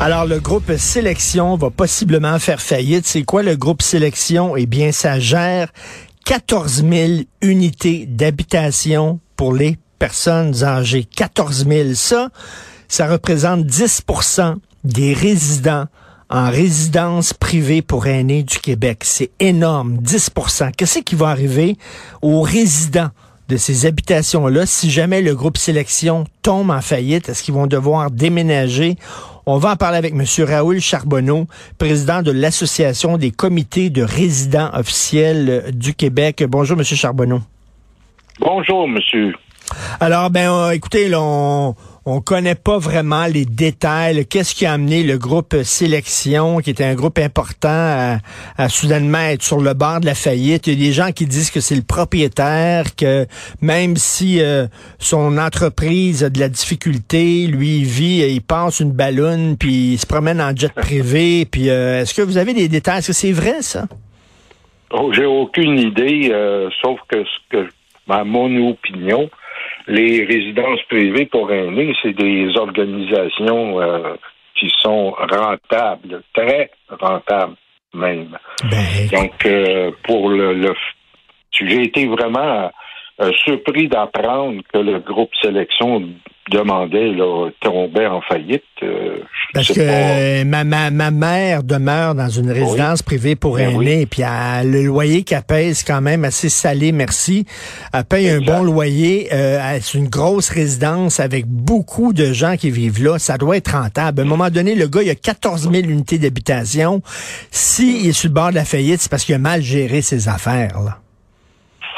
Alors, le groupe Sélection va possiblement faire faillite. C'est quoi le groupe Sélection? Eh bien, ça gère 14 000 unités d'habitation pour les personnes âgées. 14 000. Ça, ça représente 10% des résidents en résidence privée pour aînés du Québec. C'est énorme, 10% Qu'est-ce qui va arriver aux résidents de ces habitations-là si jamais le groupe Sélection tombe en faillite? Est-ce qu'ils vont devoir déménager? On va en parler avec M. Raoul Charbonneau, président de l'Association des comités de résidents officiels du Québec. Bonjour, M. Charbonneau. Bonjour, monsieur. Alors, ben, euh, écoutez, là, on, on connaît pas vraiment les détails. Qu'est-ce qui a amené le groupe Sélection, qui était un groupe important, à, soudainement être sur le bord de la faillite? Il y a des gens qui disent que c'est le propriétaire, que même si euh, son entreprise a de la difficulté, lui, il vit, il passe une ballonne, puis il se promène en jet privé. Puis euh, est-ce que vous avez des détails? Est-ce que c'est vrai, ça? Oh, J'ai aucune idée, euh, sauf que ce que, mon opinion, les résidences privées pour aînés, c'est des organisations euh, qui sont rentables, très rentables même. Ben, Donc, euh, pour le, le j'ai été vraiment euh, surpris d'apprendre que le groupe sélection demandait, là, tombait en faillite. Euh, Parce que ma, ma, ma mère demeure dans une résidence privée pour Ben aînés, puis elle- le loyer qu'elle paye, c'est quand même assez salé, merci. Elle paye un bon loyer. euh, c'est une grosse résidence avec beaucoup de gens qui vivent là. Ça doit être rentable. À un moment donné, le gars, il a 14 000 unités d'habitation. S'il est sur le bord de la faillite, c'est parce qu'il a mal géré ses affaires. Là.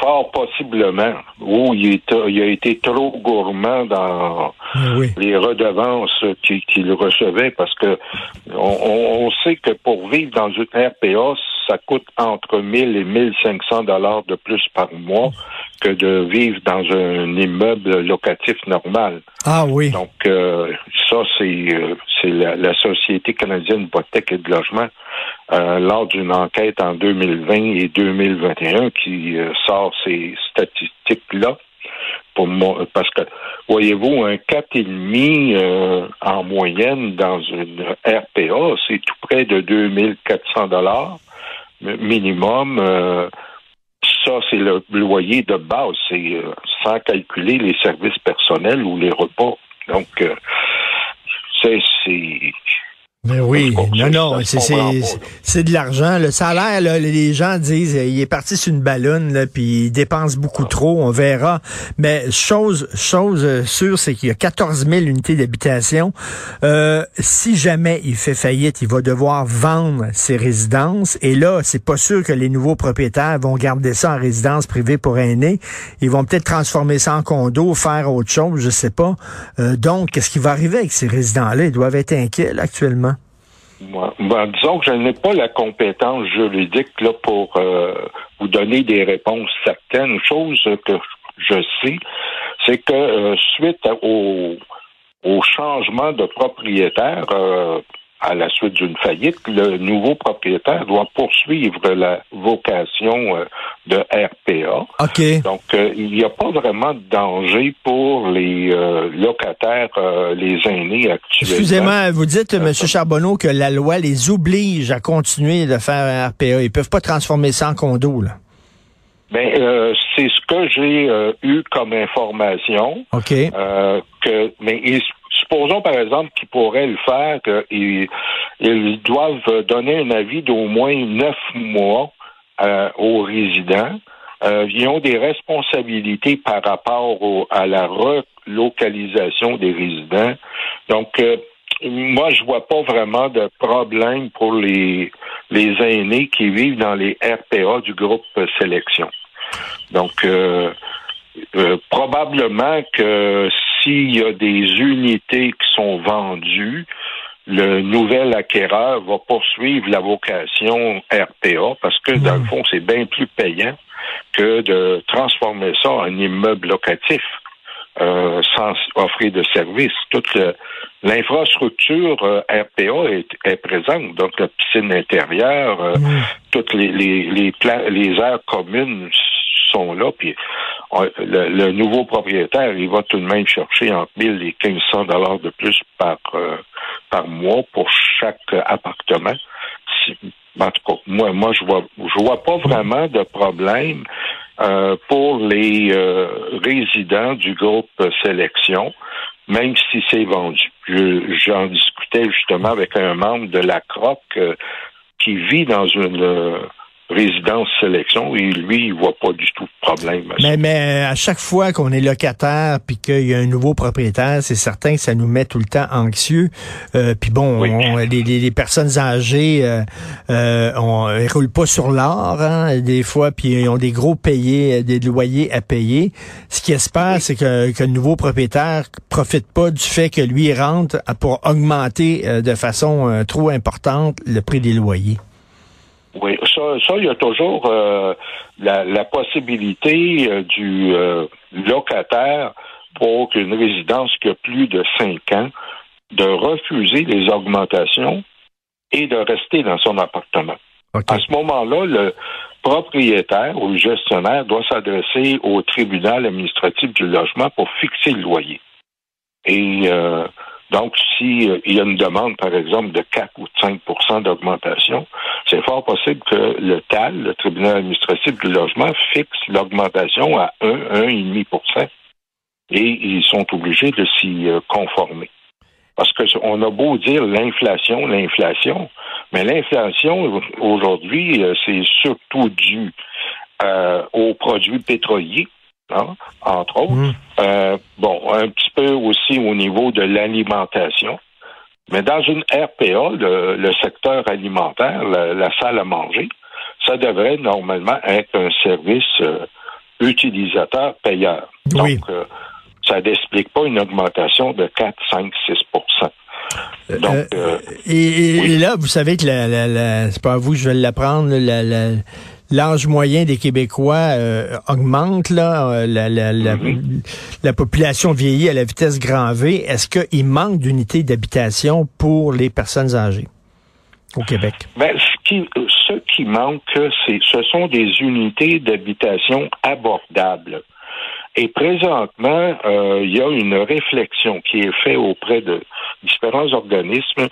Fort possiblement. Ou il, est- il a été trop gourmand dans Oui. les redevances qu'il recevait parce que on, sait que pour vivre dans une RPA, ça coûte entre 1000 et 1500 dollars de plus par mois que de vivre dans un immeuble locatif normal. Ah oui. Donc euh, ça c'est euh, c'est la, la Société canadienne d'hypothèque et de logement euh, lors d'une enquête en 2020 et 2021 qui euh, sort ces statistiques là pour moi parce que voyez-vous un 4,5 euh, en moyenne dans une RPA c'est tout près de 2400 dollars minimum ça, c'est le loyer de base. C'est sans calculer les services personnels ou les repas. Donc, c'est... Mais oui, non, non, c'est, de l'argent. Le salaire, là, les gens disent, euh, il est parti sur une ballonne, là, puis il dépense beaucoup trop, on verra. Mais chose, chose euh, sûre, c'est qu'il y a 14 000 unités d'habitation. Euh, si jamais il fait faillite, il va devoir vendre ses résidences. Et là, c'est pas sûr que les nouveaux propriétaires vont garder ça en résidence privée pour aînés. Ils vont peut-être transformer ça en condo, faire autre chose, je sais pas. Euh, donc, qu'est-ce qui va arriver avec ces résidents-là? Ils doivent être inquiets, là, actuellement. Ben, disons que je n'ai pas la compétence juridique là, pour euh, vous donner des réponses certaines. Chose que je sais, c'est que euh, suite au, au changement de propriétaire, euh, à la suite d'une faillite, le nouveau propriétaire doit poursuivre la vocation euh, de RPA. Donc, euh, il n'y a pas vraiment de danger pour les euh, locataires, les aînés actuellement. Excusez-moi, vous dites, M. Charbonneau, que la loi les oblige à continuer de faire un RPA. Ils peuvent pas transformer ça en condo, là. Ben, euh, c'est ce que j'ai euh, eu comme information. OK. euh, que, mais il, supposons par exemple qu'ils pourraient le faire, qu'ils ils doivent donner un avis d'au moins neuf mois euh, aux résidents. Euh, ils ont des responsabilités par rapport à la relocalisation des résidents. Donc, euh, moi, je vois pas vraiment de problème pour les, les aînés qui vivent dans les RPA du groupe sélection. Donc, probablement que s'il y a des unités qui sont vendues, le nouvel acquéreur va poursuivre la vocation RPA parce que, dans le fond, c'est bien plus payant que de transformer ça en immeuble locatif. Euh, sans offrir de services. Toute l'infrastructure euh, RPA est, est, présente, donc la piscine intérieure, euh, toutes les les les, les aires communes sont là, puis le, le, nouveau propriétaire, il va tout de même chercher entre 1000 et 1500 dollars de plus par par mois pour chaque appartement. En tout cas, moi, moi, je vois, je vois pas vraiment de problème euh, pour les euh, résidents du groupe Sélection, même si c'est vendu. J'en discutais justement avec un membre de la CROC euh, qui vit dans une résidence sélection et lui, il voit pas du tout de problème. Mais, mais à chaque fois qu'on est locataire puis qu'il y a un nouveau propriétaire, c'est certain que ça nous met tout le temps anxieux. Euh, puis bon, les, les, personnes âgées, euh, euh, on, elles roulent pas sur l'or hein, des fois, puis ils ont des gros payés, des loyers à payer. Ce qui espère, c'est que, que, le nouveau propriétaire profite pas du fait que lui rentre pour augmenter euh, de façon euh, trop importante le prix des loyers. Oui, ça, ça, il y a toujours euh, la, la, possibilité euh, du euh, locataire pour qu'une résidence qui a plus de cinq ans de refuser les augmentations et de rester dans son appartement. À ce moment-là, le propriétaire ou le gestionnaire doit s'adresser au tribunal administratif du logement pour fixer le loyer. Et donc, s'il euh, y a une demande, par exemple, de 4 ou 5% d'augmentation, c'est fort possible que le TAL, le tribunal administratif du logement, fixe l'augmentation à 1, 1,5% et ils sont obligés de s'y euh, conformer. Parce qu'on a beau dire l'inflation, l'inflation, mais l'inflation, aujourd'hui, euh, c'est surtout dû aux produits pétroliers Hein, entre autres. Mmh. Euh, bon, un petit peu aussi au niveau de l'alimentation. Mais dans une RPA, le, secteur alimentaire, la, salle à manger, ça devrait normalement être un service euh, utilisateur-payeur. Donc, euh, ça n'explique pas une augmentation de 4, 5, 6 Donc, et, là, vous savez que la, la, c'est pas à vous, je vais l'apprendre, la, l'âge moyen des Québécois euh, augmente, là, euh, la, la, mhm. la, population vieillit à la vitesse grand V. Est-ce qu'il manque d'unités d'habitation pour les personnes âgées au Québec? Ben, ce, qui, ce qui manque, c'est, ce sont des unités d'habitation abordables. Et présentement, euh, il y a une réflexion qui est faite auprès de différents organismes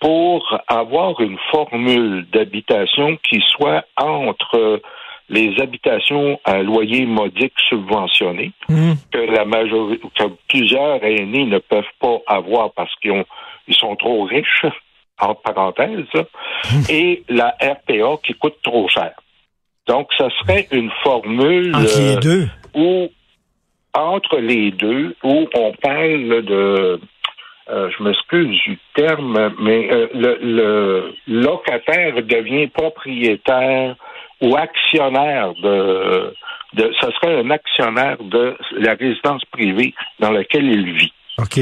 pour avoir une formule d'habitation qui soit entre les habitations à loyer modique subventionné, mmh. que la majorité, que plusieurs aînés ne peuvent pas avoir parce qu'ils ils sont trop riches, entre parenthèses, mmh. et la RPA qui coûte trop cher. Donc, ça serait une formule entre les deux. où entre les deux, où on parle de euh, je m'excuse du terme, mais euh, le, locataire devient propriétaire ou actionnaire de, de, ce serait un actionnaire de la résidence privée dans laquelle il vit. OK.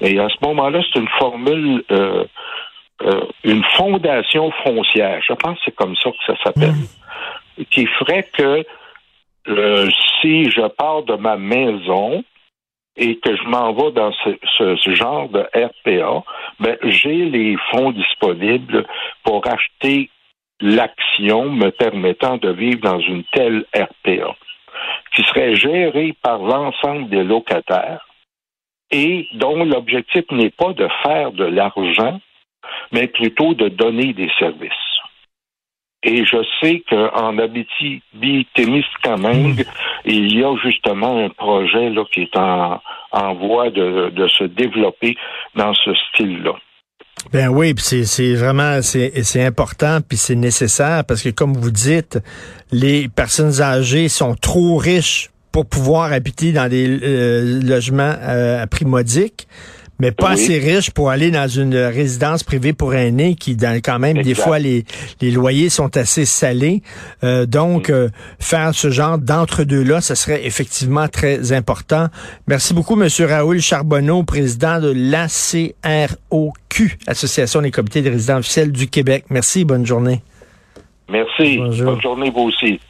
Et à ce moment-là, c'est une formule, euh, une fondation foncière. Je pense que c'est comme ça que ça s'appelle. Hmm. Qui ferait que si je pars de ma maison, et que je m'en vais dans ce, genre de RPA, ben, j'ai les fonds disponibles pour acheter l'action me permettant de vivre dans une telle RPA, qui serait gérée par l'ensemble des locataires et dont l'objectif n'est pas de faire de l'argent, mais plutôt de donner des services. Et je sais qu'en Abitibi-Témiscamingue, Hmm. il y a justement un projet là, qui est en, en voie de, de se développer dans ce style-là. Ben oui, puis c'est c'est vraiment c'est c'est important puis c'est nécessaire parce que comme vous dites, les personnes âgées sont trop riches pour pouvoir habiter dans des euh, logements euh, à prix modique, mais pas Oui. assez riches pour aller dans une résidence privée pour aînés qui dans quand même des fois les les loyers sont assez salés. Euh, donc euh, faire ce genre d'entre-deux là, ça serait effectivement très important. Merci beaucoup monsieur Raoul Charbonneau, président de l'ACROQ, Association des comités de résidents officiels du Québec. Merci, bonne journée. Merci. Bonjour. Bonne journée, vous aussi.